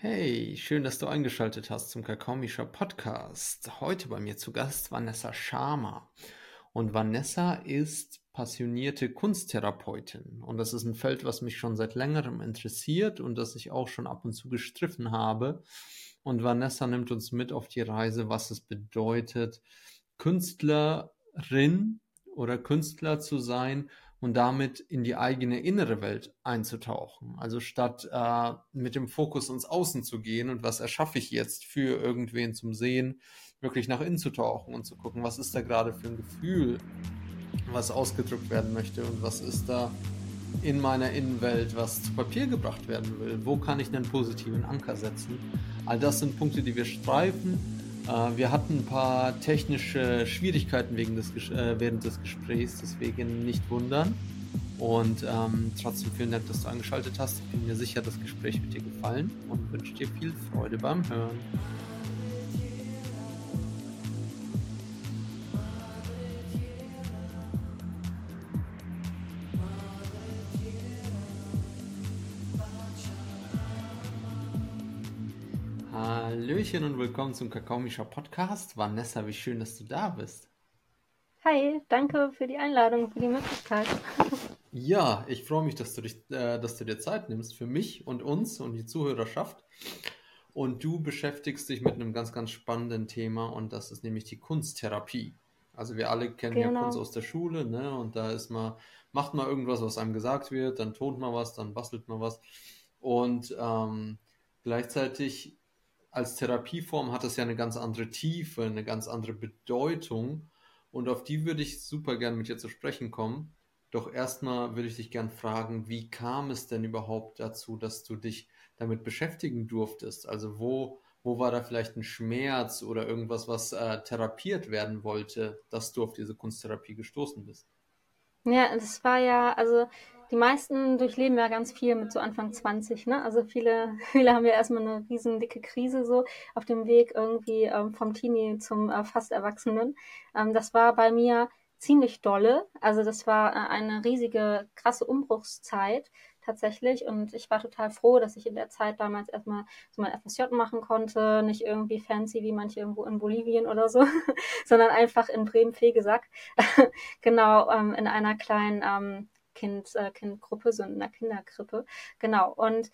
Hey, schön, dass du eingeschaltet hast zum Kakaomischer Podcast. Heute bei mir zu Gast Vanessa Schama. Und Vanessa ist passionierte Kunsttherapeutin. Und das ist ein Feld, was mich schon seit längerem interessiert und das ich auch schon ab und zu gestriffen habe. Und Vanessa nimmt uns mit auf die Reise, was es bedeutet, Künstlerin oder Künstler zu sein und damit in die eigene innere Welt einzutauchen. Also statt äh, mit dem Fokus ins Außen zu gehen und was erschaffe ich jetzt für irgendwen zum Sehen, wirklich nach innen zu tauchen und zu gucken, was ist da gerade für ein Gefühl, was ausgedrückt werden möchte und was ist da in meiner Innenwelt, was zu Papier gebracht werden will. Wo kann ich einen positiven Anker setzen? All das sind Punkte, die wir streifen. Äh, wir hatten ein paar technische Schwierigkeiten wegen des, äh, während des Gesprächs, deswegen nicht wundern. Und ähm, trotzdem vielen Dank, dass du angeschaltet hast. Ich bin mir sicher, das Gespräch wird dir gefallen und wünsche dir viel Freude beim Hören. Hallöchen und willkommen zum Kakaomischer Podcast. Vanessa, wie schön, dass du da bist. Hi, danke für die Einladung, für die Möglichkeit. Ja, ich freue mich, dass du, dich, äh, dass du dir Zeit nimmst für mich und uns und die Zuhörerschaft. Und du beschäftigst dich mit einem ganz, ganz spannenden Thema und das ist nämlich die Kunsttherapie. Also wir alle kennen genau. ja Kunst aus der Schule, ne? Und da ist mal, macht mal irgendwas, was einem gesagt wird, dann tont man was, dann bastelt man was. Und ähm, gleichzeitig als Therapieform hat es ja eine ganz andere Tiefe, eine ganz andere Bedeutung. Und auf die würde ich super gern mit dir zu sprechen kommen. Doch erstmal würde ich dich gern fragen, wie kam es denn überhaupt dazu, dass du dich damit beschäftigen durftest? Also wo, wo war da vielleicht ein Schmerz oder irgendwas, was äh, therapiert werden wollte, dass du auf diese Kunsttherapie gestoßen bist? Ja, das war ja, also die meisten durchleben ja ganz viel mit so Anfang 20, ne? Also viele, viele haben ja erstmal eine riesen dicke Krise so auf dem Weg irgendwie ähm, vom Teenie zum äh, fast Erwachsenen. Ähm, das war bei mir ziemlich dolle. Also das war äh, eine riesige, krasse Umbruchszeit tatsächlich. Und ich war total froh, dass ich in der Zeit damals erstmal so mein FSJ machen konnte. Nicht irgendwie fancy wie manche irgendwo in Bolivien oder so, sondern einfach in Bremen-Fegesack. genau, ähm, in einer kleinen ähm, kind, äh, Kindgruppe, so in einer Kinderkrippe. Genau. Und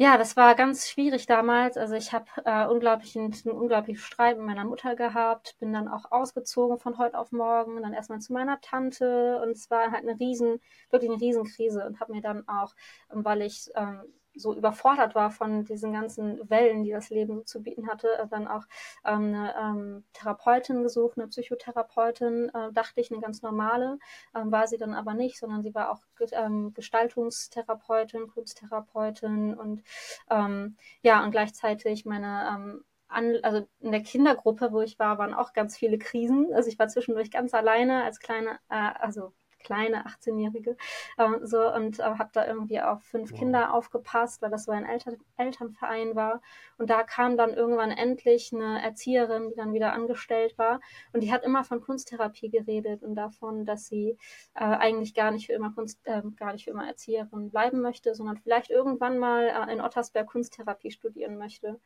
ja, das war ganz schwierig damals. Also ich habe äh, unglaublich einen, einen unglaublichen Streit mit meiner Mutter gehabt, bin dann auch ausgezogen von heute auf morgen, dann erstmal zu meiner Tante und es war halt eine riesen, wirklich eine Riesenkrise und habe mir dann auch, weil ich ähm, so überfordert war von diesen ganzen Wellen, die das Leben so zu bieten hatte, äh, dann auch ähm, eine ähm, Therapeutin gesucht, eine Psychotherapeutin, äh, dachte ich, eine ganz normale, ähm, war sie dann aber nicht, sondern sie war auch ähm, Gestaltungstherapeutin, Kunsttherapeutin und ähm, ja, und gleichzeitig meine ähm, an, also in der Kindergruppe, wo ich war, waren auch ganz viele Krisen. Also ich war zwischendurch ganz alleine als kleine, äh, also kleine 18-Jährige. Äh, so und äh, habe da irgendwie auf fünf wow. Kinder aufgepasst, weil das so ein Eltern Elternverein war. Und da kam dann irgendwann endlich eine Erzieherin, die dann wieder angestellt war. Und die hat immer von Kunsttherapie geredet und davon, dass sie äh, eigentlich gar nicht für immer Kunst, äh, gar nicht für immer Erzieherin bleiben möchte, sondern vielleicht irgendwann mal äh, in Ottersberg Kunsttherapie studieren möchte.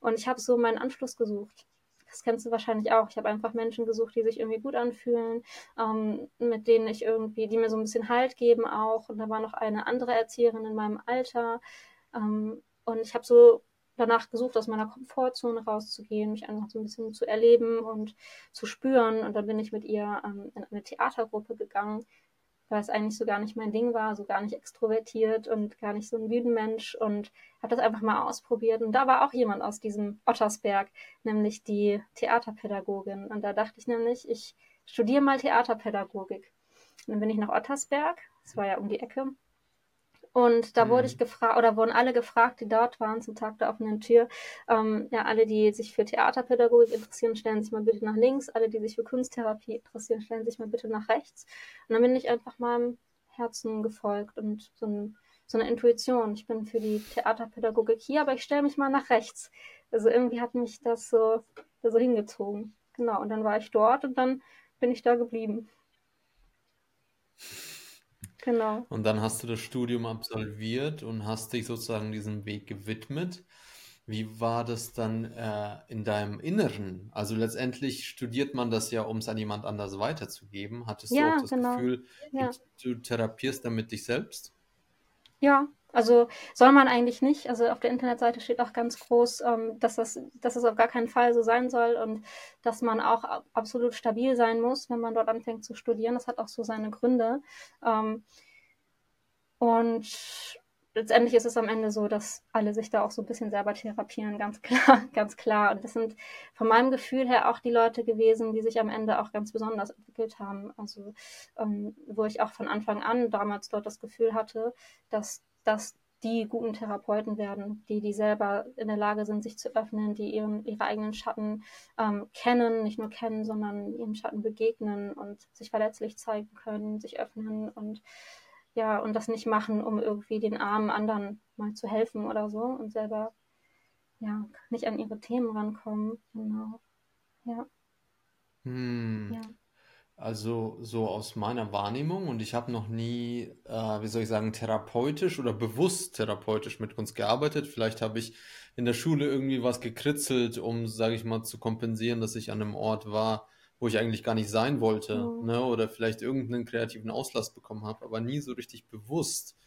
Und ich habe so meinen Anschluss gesucht das kennst du wahrscheinlich auch. Ich habe einfach Menschen gesucht, die sich irgendwie gut anfühlen, ähm, mit denen ich irgendwie, die mir so ein bisschen Halt geben auch. Und da war noch eine andere Erzieherin in meinem Alter. Ähm, und ich habe so danach gesucht, aus meiner Komfortzone rauszugehen, mich einfach so ein bisschen zu erleben und zu spüren. Und dann bin ich mit ihr ähm, in eine Theatergruppe gegangen, weil es eigentlich so gar nicht mein Ding war, so gar nicht extrovertiert und gar nicht so ein Bühnenmensch und habe das einfach mal ausprobiert. Und da war auch jemand aus diesem Ottersberg, nämlich die Theaterpädagogin. Und da dachte ich nämlich, ich studiere mal Theaterpädagogik. Und dann bin ich nach Ottersberg, das war ja um die Ecke, und da mhm. wurde ich gefragt, oder wurden alle gefragt, die dort waren zum Tag der offenen Tür, ähm, ja, alle, die sich für Theaterpädagogik interessieren, stellen sich mal bitte nach links, alle, die sich für Kunsttherapie interessieren, stellen sich mal bitte nach rechts. Und dann bin ich einfach meinem Herzen gefolgt und so, ein, so eine Intuition. Ich bin für die Theaterpädagogik hier, aber ich stelle mich mal nach rechts. Also irgendwie hat mich das so, so hingezogen. Genau, und dann war ich dort und dann bin ich da geblieben. Genau. Und dann hast du das Studium absolviert und hast dich sozusagen diesem Weg gewidmet. Wie war das dann äh, in deinem Inneren? Also letztendlich studiert man das ja, um es an jemand anders weiterzugeben. Hattest du auch Ja, das genau. Gefühl, du, Ja. du therapierst damit dich selbst? Ja, also soll man eigentlich nicht. Also auf der Internetseite steht auch ganz groß, ähm, dass das, dass das auf gar keinen Fall so sein soll und dass man auch absolut stabil sein muss, wenn man dort anfängt zu studieren. Das hat auch so seine Gründe. Ähm, und letztendlich ist es am Ende so, dass alle sich da auch so ein bisschen selber therapieren, ganz klar, ganz klar. Und das sind von meinem Gefühl her auch die Leute gewesen, die sich am Ende auch ganz besonders entwickelt haben. Also ähm, wo ich auch von Anfang an damals dort das Gefühl hatte, dass das die guten Therapeuten werden, die, die selber in der Lage sind, sich zu öffnen, die ihren, ihre eigenen Schatten ähm, kennen, nicht nur kennen, sondern ihren Schatten begegnen und sich verletzlich zeigen können, sich öffnen und ja, und das nicht machen, um irgendwie den armen anderen mal zu helfen oder so und selber ja nicht an ihre Themen rankommen. Genau. Ja, Hm. ja. Also so aus meiner Wahrnehmung und ich habe noch nie, äh, wie soll ich sagen, therapeutisch oder bewusst therapeutisch mit Kunst gearbeitet. Vielleicht habe ich in der Schule irgendwie was gekritzelt, um, sage ich mal, zu kompensieren, dass ich an einem Ort war, wo ich eigentlich gar nicht sein wollte, Mhm. ne? Oder vielleicht irgendeinen kreativen Auslass bekommen habe, aber nie so richtig bewusst.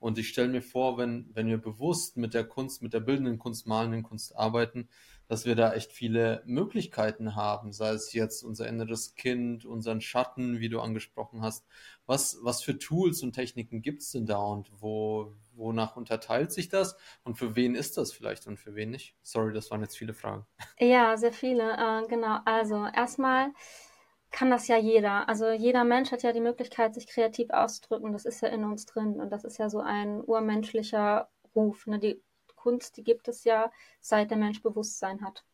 Und ich stelle mir vor, wenn, wenn wir bewusst mit der Kunst, mit der bildenden Kunst, malenden Kunst arbeiten, dass wir da echt viele Möglichkeiten haben, sei es jetzt unser inneres Kind, unseren Schatten, wie du angesprochen hast. Was, was für Tools und Techniken gibt es denn da und wo, wonach unterteilt sich das und für wen ist das vielleicht und für wen nicht? Sorry, das waren jetzt viele Fragen. Ja, sehr viele, äh, genau. Also erstmal kann das ja jeder. Also jeder Mensch hat ja die Möglichkeit, sich kreativ auszudrücken. Das ist ja in uns drin und das ist ja so ein urmenschlicher Ruf. Ne? Die Kunst, die gibt es ja, seit der Mensch Bewusstsein hat,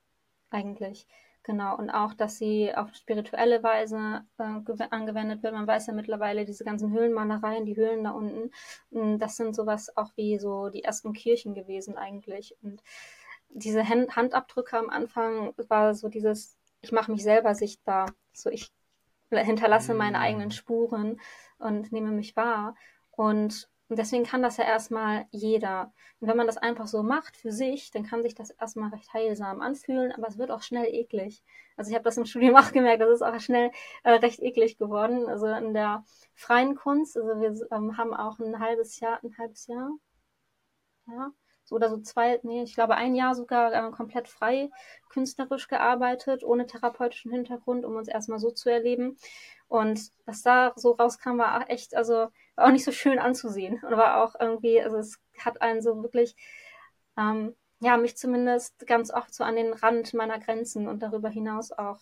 eigentlich. Genau. Und auch, dass sie auf spirituelle Weise äh, gew- angewendet wird. Man weiß ja mittlerweile, diese ganzen Höhlenmalereien, die Höhlen da unten, mh, das sind sowas auch wie so die ersten Kirchen gewesen eigentlich. Und diese Hand Handabdrücke am Anfang war so dieses, ich mache mich selber sichtbar. So, ich hinterlasse meine eigenen Hm. Spuren und nehme mich wahr. Und deswegen kann das ja erstmal jeder. Und wenn man das einfach so macht für sich, dann kann sich das erstmal recht heilsam anfühlen, aber es wird auch schnell eklig. Also ich habe das im Studium auch gemerkt, das ist auch schnell äh, recht eklig geworden. Also in der freien Kunst, also wir ähm, haben auch ein halbes Jahr, ein halbes Jahr, ja, so oder so zwei, nee, ich glaube ein Jahr sogar äh, komplett frei künstlerisch gearbeitet, ohne therapeutischen Hintergrund, um uns erstmal so zu erleben. Und was da so rauskam, war echt, also war auch nicht so schön anzusehen. Und war auch irgendwie, also es hat einen so wirklich, ähm, ja, mich zumindest ganz oft so an den Rand meiner Grenzen und darüber hinaus auch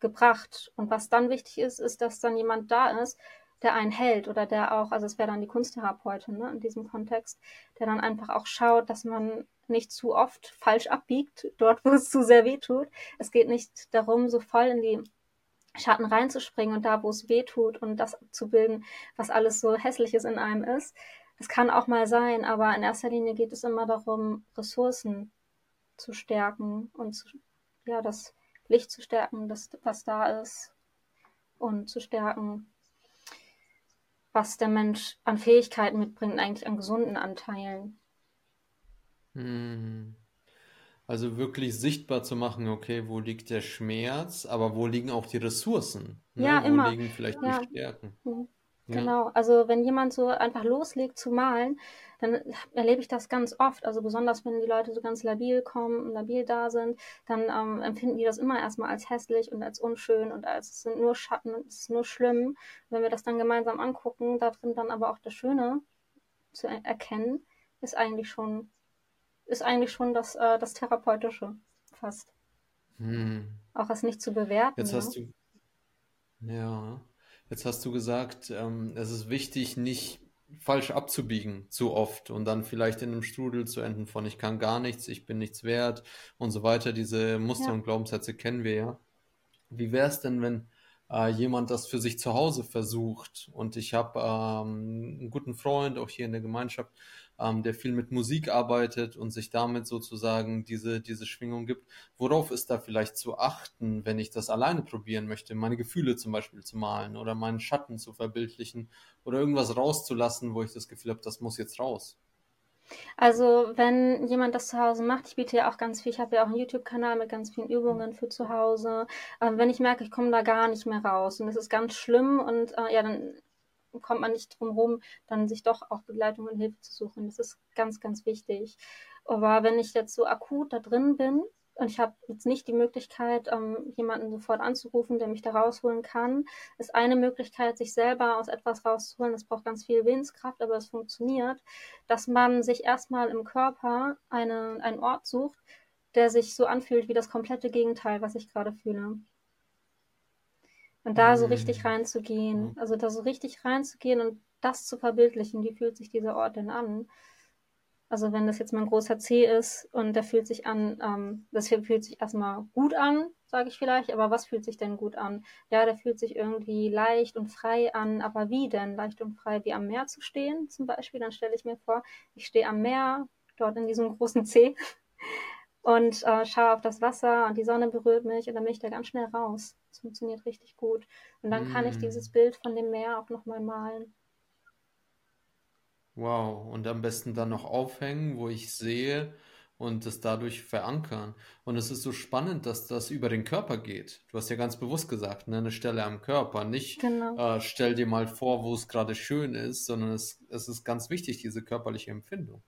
gebracht. Und was dann wichtig ist, ist, dass dann jemand da ist, der einen hält oder der auch, also es wäre dann die Kunsttherapeutin ne, in diesem Kontext, der dann einfach auch schaut, dass man nicht zu oft falsch abbiegt, dort, wo es zu sehr weh tut. Es geht nicht darum, so voll in die Schatten reinzuspringen und da, wo es weh tut und das abzubilden, was alles so hässliches in einem ist. Das kann auch mal sein, aber in erster Linie geht es immer darum, Ressourcen zu stärken und zu, ja, das Licht zu stärken, das, was da ist und zu stärken, was der Mensch an Fähigkeiten mitbringt, eigentlich an gesunden Anteilen. Hm. Also wirklich sichtbar zu machen, okay, wo liegt der Schmerz, aber wo liegen auch die Ressourcen, Ja, ne? Wo immer. liegen vielleicht die Ja, Stärken? mhm. Ja. genau. Also wenn jemand so einfach loslegt zu malen, dann erlebe ich das ganz oft. Also besonders wenn die Leute so ganz labil kommen, labil da sind, dann ähm, empfinden die das immer erstmal als hässlich und als unschön und als es sind nur Schatten, es ist nur schlimm. Und wenn wir das dann gemeinsam angucken, darin dann aber auch das Schöne zu er erkennen, ist eigentlich schon, ist eigentlich schon das, äh, das Therapeutische fast. Hm. Auch es nicht zu bewerten, Jetzt ne? hast du, ja, jetzt hast du gesagt, ähm, es ist wichtig, nicht falsch abzubiegen zu oft und dann vielleicht in einem Strudel zu enden von ich kann gar nichts, ich bin nichts wert und so weiter. Diese Muster Ja. und Glaubenssätze kennen wir ja. Wie wäre es denn, wenn äh, jemand das für sich zu Hause versucht? Und ich habe ähm, einen guten Freund, auch hier in der Gemeinschaft, ähm, der viel mit Musik arbeitet und sich damit sozusagen diese, diese Schwingung gibt. Worauf ist da vielleicht zu achten, wenn ich das alleine probieren möchte, meine Gefühle zum Beispiel zu malen oder meinen Schatten zu verbildlichen oder irgendwas rauszulassen, wo ich das Gefühl habe, das muss jetzt raus? Also, wenn jemand das zu Hause macht, ich biete ja auch ganz viel, ich habe ja auch einen YouTube-Kanal mit ganz vielen Übungen für zu Hause. Ähm, wenn ich merke, ich komme da gar nicht mehr raus und es ist ganz schlimm und äh, ja, dann kommt man nicht drum rum, dann sich doch auch Begleitung und Hilfe zu suchen. Das ist ganz, ganz wichtig. Aber wenn ich jetzt so akut da drin bin, und ich habe jetzt nicht die Möglichkeit, ähm, jemanden sofort anzurufen, der mich da rausholen kann. Ist eine Möglichkeit, sich selber aus etwas rauszuholen. Das braucht ganz viel Willenskraft, aber es funktioniert, dass man sich erstmal im Körper eine, einen Ort sucht, der sich so anfühlt wie das komplette Gegenteil, was ich gerade fühle. Und da so richtig mm. reinzugehen, also da so richtig reinzugehen und das zu verbildlichen, wie fühlt sich dieser Ort denn an? Also wenn das jetzt mein großer C ist und der fühlt sich an, ähm, das hier fühlt sich erstmal gut an, sage ich vielleicht, aber was fühlt sich denn gut an? Ja, der fühlt sich irgendwie leicht und frei an, aber wie denn? Leicht und frei wie am Meer zu stehen zum Beispiel, dann stelle ich mir vor, ich stehe am Meer, dort in diesem großen C und äh, schaue auf das Wasser und die Sonne berührt mich und dann bin ich da ganz schnell raus. Das funktioniert richtig gut. Und dann mm. kann ich mm. dieses Bild von dem Meer auch nochmal malen. Wow, und am besten dann noch aufhängen, wo ich sehe und das dadurch verankern. Und es ist so spannend, dass das über den Körper geht. Du hast ja ganz bewusst gesagt, ne, eine Stelle am Körper. Nicht Genau. äh, stell dir mal vor, wo es gerade schön ist, sondern es, es ist ganz wichtig, diese körperliche Empfindung.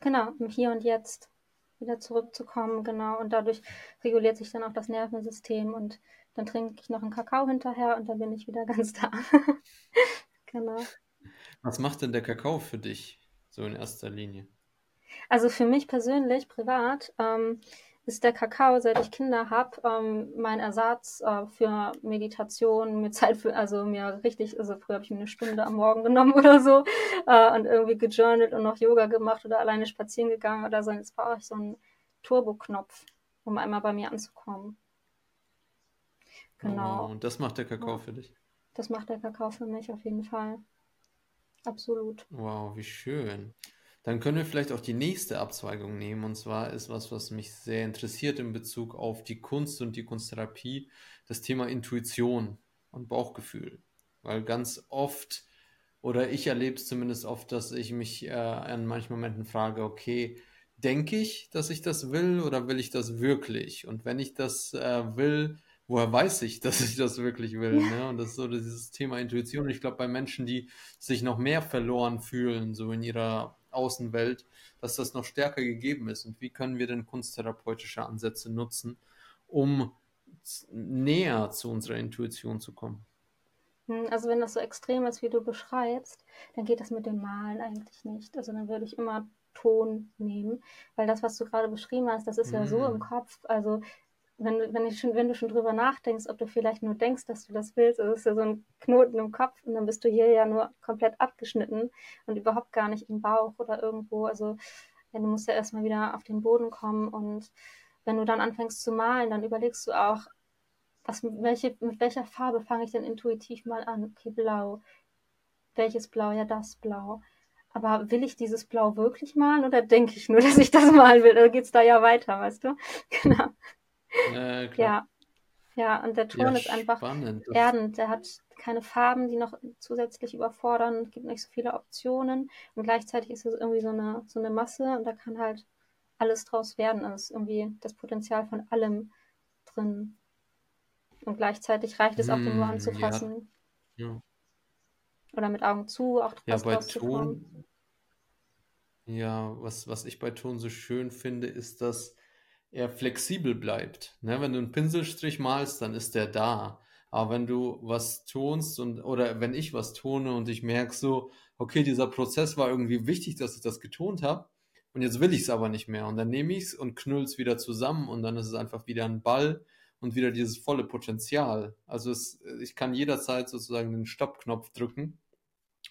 Genau, im Hier und Jetzt wieder zurückzukommen, genau. Und dadurch reguliert sich dann auch das Nervensystem und dann trinke ich noch einen Kakao hinterher und dann bin ich wieder ganz da. Genau. Was macht denn der Kakao für dich, so in erster Linie? Also für mich persönlich, privat, ähm, ist der Kakao, seit ich Kinder habe, ähm, mein Ersatz äh, für Meditation, mir Zeit für, also mir richtig, also früher habe ich mir eine Stunde am Morgen genommen oder so äh, und irgendwie gejournalt und noch Yoga gemacht oder alleine spazieren gegangen oder so. Jetzt brauche ich so einen Turbo-Knopf, um einmal bei mir anzukommen. Genau. Oh, und das macht der Kakao ja. für dich? Das macht der Kakao für mich auf jeden Fall. Absolut. Wow, wie schön. Dann können wir vielleicht auch die nächste Abzweigung nehmen. Und zwar ist was, was mich sehr interessiert in Bezug auf die Kunst und die Kunsttherapie, das Thema Intuition und Bauchgefühl. Weil ganz oft, oder ich erlebe es zumindest oft, dass ich mich äh, an manchen Momenten frage, okay, denke ich, dass ich das will oder will ich das wirklich? Und wenn ich das äh, will, woher weiß ich, dass ich das wirklich will? Ne? Und das ist so dieses Thema Intuition. ich glaube, bei Menschen, die sich noch mehr verloren fühlen, so in ihrer Außenwelt, dass das noch stärker gegeben ist. Und wie können wir denn kunsttherapeutische Ansätze nutzen, um näher zu unserer Intuition zu kommen? Hm, also wenn das so extrem ist, wie du beschreibst, dann geht das mit dem Malen eigentlich nicht. Also dann würde ich immer Ton nehmen, weil das, was du gerade beschrieben hast, das ist ja so im hm. Kopf. Also wenn, wenn, ich schon, wenn du schon drüber nachdenkst, ob du vielleicht nur denkst, dass du das willst, also ist ja so ein Knoten im Kopf und dann bist du hier ja nur komplett abgeschnitten und überhaupt gar nicht im Bauch oder irgendwo. Also ja, du musst ja erstmal wieder auf den Boden kommen und wenn du dann anfängst zu malen, dann überlegst du auch, was, welche, mit welcher Farbe fange ich denn intuitiv mal an? Okay, blau. Welches Blau? Ja, das Blau. Aber will ich dieses Blau wirklich malen oder denke ich nur, dass ich das malen will? Oder geht es da ja weiter, weißt du? Genau. Ja. Ja. Ja, und der Ton Ja, ist einfach spannend. erdend. Der hat keine Farben, die noch zusätzlich überfordern, Es gibt nicht so viele Optionen und gleichzeitig ist es irgendwie so eine, so eine Masse und da kann halt alles draus werden. Also ist irgendwie das Potenzial von allem drin. Und gleichzeitig reicht es auch, den nur ja, anzufassen ja. oder mit Augen zu auch Ja, bei. Ton, ja, was, was ich bei Ton so schön finde, ist, dass er flexibel bleibt. Ne? Wenn du einen Pinselstrich malst, dann ist der da. Aber wenn du was tonst und oder wenn ich was tone und ich merke so, okay, dieser Prozess war irgendwie wichtig, dass ich das getont habe und jetzt will ich es aber nicht mehr und dann nehme ich es und knüll es wieder zusammen und dann ist es einfach wieder ein Ball und wieder dieses volle Potenzial. Also es, ich kann jederzeit sozusagen den Stoppknopf drücken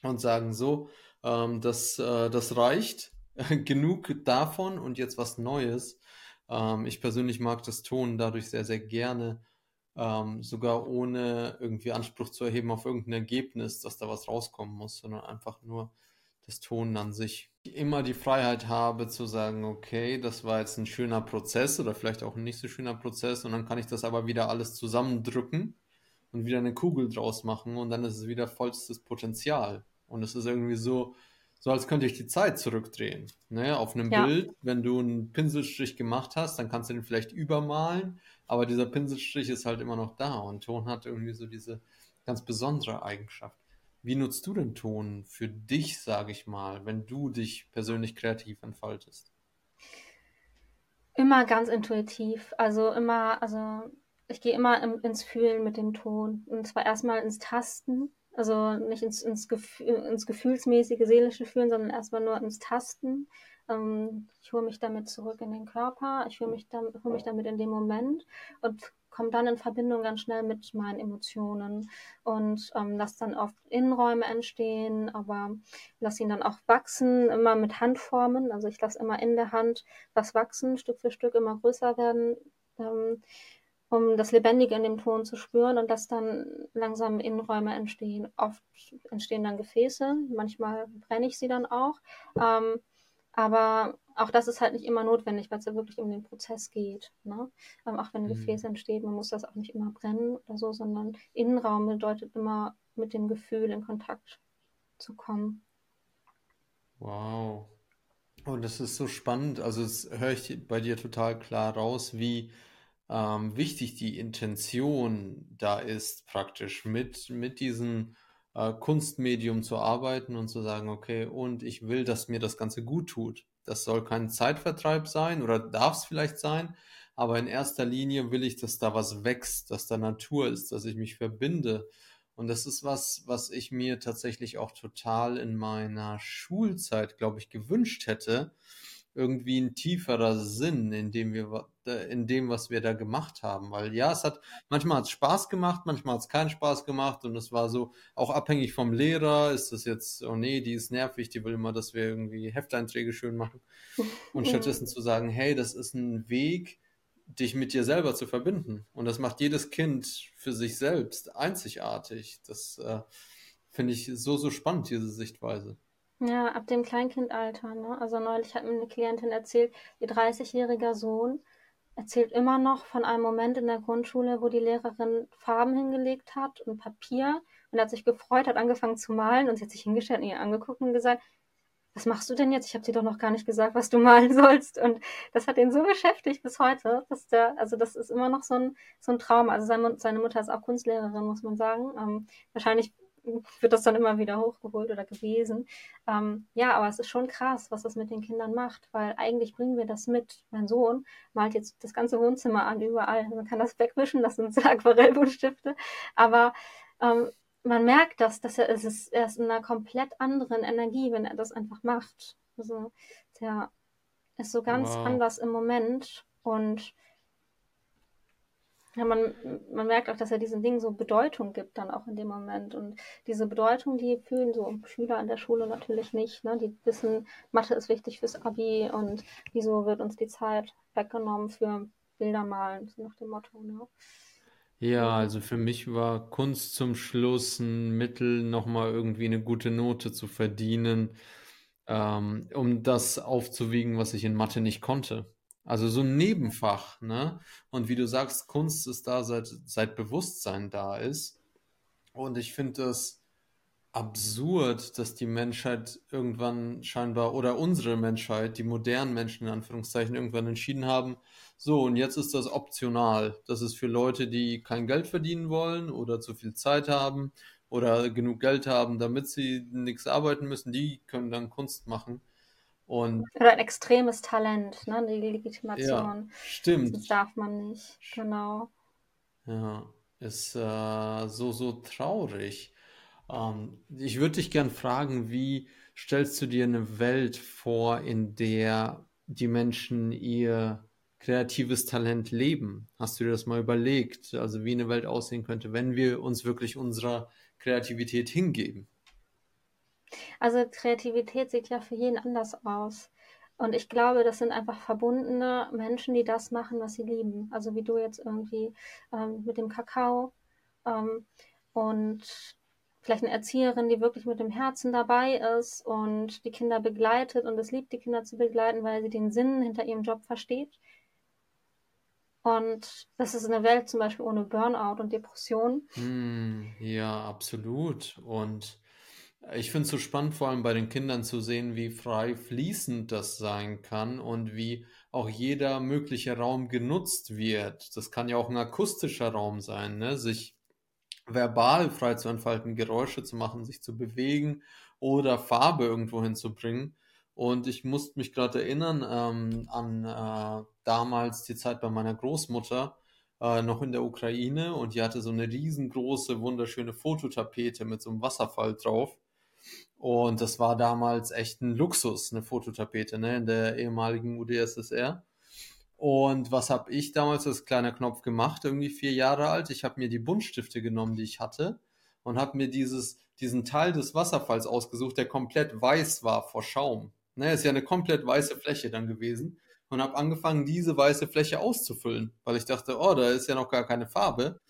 und sagen so, ähm, das, äh, das reicht, genug davon und jetzt was Neues. Ähm, ich persönlich mag das Ton dadurch sehr, sehr gerne, ähm, sogar ohne irgendwie Anspruch zu erheben auf irgendein Ergebnis, dass da was rauskommen muss, sondern einfach nur das Tonen an sich. Ich immer die Freiheit habe zu sagen, okay, das war jetzt ein schöner Prozess oder vielleicht auch ein nicht so schöner Prozess und dann kann ich das aber wieder alles zusammendrücken und wieder eine Kugel draus machen und dann ist es wieder vollstes Potenzial. Und es ist irgendwie so, so als könnte ich die Zeit zurückdrehen. Ne? Auf einem ja. Bild, wenn du einen Pinselstrich gemacht hast, dann kannst du den vielleicht übermalen, aber dieser Pinselstrich ist halt immer noch da und Ton hat irgendwie so diese ganz besondere Eigenschaft. Wie nutzt du den Ton für dich, sage ich mal, wenn du dich persönlich kreativ entfaltest? Immer ganz intuitiv. Also immer, also ich gehe immer im, ins Fühlen mit dem Ton. Und zwar erstmal ins Tasten also nicht ins, ins, Gefühl, ins gefühlsmäßige, seelische Fühlen, sondern erstmal nur ins Tasten. Ähm, ich hole mich damit zurück in den Körper, ich hole mich, hol mich damit in den Moment und komme dann in Verbindung ganz schnell mit meinen Emotionen und ähm, lasse dann oft Innenräume entstehen, aber lasse ihn dann auch wachsen, immer mit Handformen. Also ich lasse immer in der Hand was wachsen, Stück für Stück immer größer werden. Ähm, um das Lebendige in dem Ton zu spüren und dass dann langsam Innenräume entstehen. Oft entstehen dann Gefäße, manchmal brenne ich sie dann auch. Ähm, aber auch das ist halt nicht immer notwendig, weil es ja wirklich um den Prozess geht. Ne? Ähm, auch wenn ein mhm. Gefäß entsteht, man muss das auch nicht immer brennen oder so, sondern Innenraum bedeutet immer mit dem Gefühl in Kontakt zu kommen. Wow. Und das ist so spannend. Also, das höre ich bei dir total klar raus, wie ähm, wichtig die Intention da ist, praktisch mit, mit diesem äh, Kunstmedium zu arbeiten und zu sagen, okay, und ich will, dass mir das Ganze gut tut. Das soll kein Zeitvertreib sein oder darf es vielleicht sein, aber in erster Linie will ich, dass da was wächst, dass da Natur ist, dass ich mich verbinde. Und das ist was, was ich mir tatsächlich auch total in meiner Schulzeit, glaube ich, gewünscht hätte, irgendwie ein tieferer Sinn in dem wir in dem, was wir da gemacht haben. Weil ja, es hat, manchmal hat es Spaß gemacht, manchmal hat es keinen Spaß gemacht und es war so auch abhängig vom Lehrer. Ist das jetzt, oh nee, die ist nervig, die will immer, dass wir irgendwie Hefteinträge schön machen. Und stattdessen zu sagen, hey, das ist ein Weg, dich mit dir selber zu verbinden. Und das macht jedes Kind für sich selbst einzigartig. Das äh, finde ich so, so spannend, diese Sichtweise. Ja, ab dem Kleinkindalter, ne? Also neulich hat mir eine Klientin erzählt, ihr 30-jähriger Sohn erzählt immer noch von einem Moment in der Grundschule, wo die Lehrerin Farben hingelegt hat und Papier und hat sich gefreut, hat angefangen zu malen und sie hat sich hingestellt und ihn angeguckt und gesagt, was machst du denn jetzt? Ich habe dir doch noch gar nicht gesagt, was du malen sollst. Und das hat ihn so beschäftigt bis heute, dass der, also das ist immer noch so ein, so ein Traum. Also seine, seine Mutter ist auch Kunstlehrerin, muss man sagen. Ähm, wahrscheinlich wird das dann immer wieder hochgeholt oder gewesen. Ähm, ja, aber es ist schon krass, was das mit den Kindern macht, weil eigentlich bringen wir das mit. Mein Sohn malt jetzt das ganze Wohnzimmer an, überall. Man kann das wegwischen, das sind Aquarellbuntstifte, aber ähm, man merkt das, dass er, es ist, er ist in einer komplett anderen Energie, wenn er das einfach macht. Also der ist so ganz wow. anders im Moment und ja, man, man merkt auch, dass er diesen Dingen so Bedeutung gibt dann auch in dem Moment. Und diese Bedeutung, die fühlen so Schüler an der Schule natürlich nicht. Ne? Die wissen, Mathe ist wichtig fürs Abi und wieso wird uns die Zeit weggenommen für Bilder malen, so nach dem Motto. Ne? Ja, also für mich war Kunst zum Schluss ein Mittel, nochmal irgendwie eine gute Note zu verdienen, ähm, um das aufzuwiegen, was ich in Mathe nicht konnte. Also so ein Nebenfach, ne? Und wie du sagst, Kunst ist da, seit, seit Bewusstsein da ist. Und ich finde das absurd, dass die Menschheit irgendwann scheinbar, oder unsere Menschheit, die modernen Menschen in Anführungszeichen, irgendwann entschieden haben, so, und jetzt ist das optional. Das ist für Leute, die kein Geld verdienen wollen oder zu viel Zeit haben oder genug Geld haben, damit sie nichts arbeiten müssen, die können dann Kunst machen. Und Oder ein extremes Talent, ne? Die Legitimation. ja, stimmt. Das darf man nicht, genau. Ja, ist äh, so, so traurig. Ähm, ich würde dich gern fragen, wie stellst du dir eine Welt vor, in der die Menschen ihr kreatives Talent leben? Hast du dir das mal überlegt? Also wie eine Welt aussehen könnte, wenn wir uns wirklich unserer Kreativität hingeben? Also Kreativität sieht ja für jeden anders aus. Und ich glaube, das sind einfach verbundene Menschen, die das machen, was sie lieben. Also wie du jetzt irgendwie ähm, mit dem Kakao. Ähm, und vielleicht eine Erzieherin, die wirklich mit dem Herzen dabei ist und die Kinder begleitet und es liebt, die Kinder zu begleiten, weil sie den Sinn hinter ihrem Job versteht. Und das ist eine Welt zum Beispiel ohne Burnout und Depression. Hm, ja, absolut. Und ich finde es so spannend, vor allem bei den Kindern zu sehen, wie frei fließend das sein kann und wie auch jeder mögliche Raum genutzt wird. Das kann ja auch ein akustischer Raum sein, ne? sich verbal frei zu entfalten, Geräusche zu machen, sich zu bewegen oder Farbe irgendwo hinzubringen. Und ich musste mich gerade erinnern ähm, an äh, damals die Zeit bei meiner Großmutter, äh, noch in der Ukraine. Und die hatte so eine riesengroße, wunderschöne Fototapete mit so einem Wasserfall drauf. Und das war damals echt ein Luxus, eine Fototapete, ne, in der ehemaligen UdSSR. Und was habe ich damals als kleiner Knopf gemacht, irgendwie vier Jahre alt? Ich habe mir die Buntstifte genommen, die ich hatte, und habe mir dieses, diesen Teil des Wasserfalls ausgesucht, der komplett weiß war vor Schaum. Ne, ist ja eine komplett weiße Fläche dann gewesen. Und habe angefangen, diese weiße Fläche auszufüllen, weil ich dachte, oh, da ist ja noch gar keine Farbe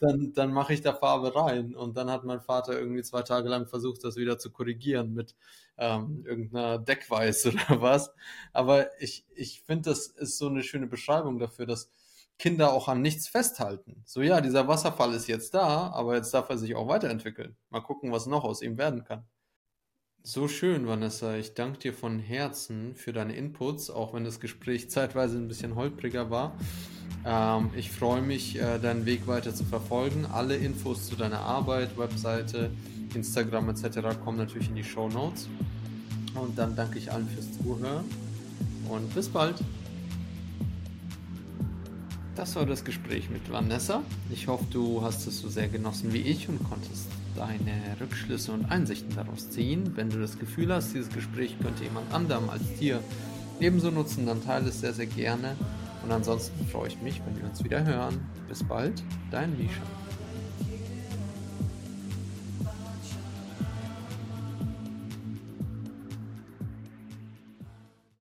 dann, dann mache ich da Farbe rein. Und dann hat mein Vater irgendwie zwei Tage lang versucht, das wieder zu korrigieren mit ähm, irgendeiner Deckweiß oder was. Aber ich, ich finde, das ist so eine schöne Beschreibung dafür, dass Kinder auch an nichts festhalten. So, ja, dieser Wasserfall ist jetzt da, aber jetzt darf er sich auch weiterentwickeln. Mal gucken, was noch aus ihm werden kann. So schön, Vanessa. Ich danke dir von Herzen für deine Inputs, auch wenn das Gespräch zeitweise ein bisschen holpriger war. Ähm, ich freue mich, äh, deinen Weg weiter zu verfolgen. Alle Infos zu deiner Arbeit, Webseite, Instagram etc. kommen natürlich in die Show Notes. Und dann danke ich allen fürs Zuhören und bis bald. Das war das Gespräch mit Vanessa. Ich hoffe, du hast es so sehr genossen wie ich und konntest deine Rückschlüsse und Einsichten daraus ziehen. Wenn du das Gefühl hast, dieses Gespräch könnte jemand anderem als dir ebenso nutzen, dann teile es sehr, sehr gerne. Und ansonsten freue ich mich, wenn wir uns wieder hören. Bis bald, dein Misha.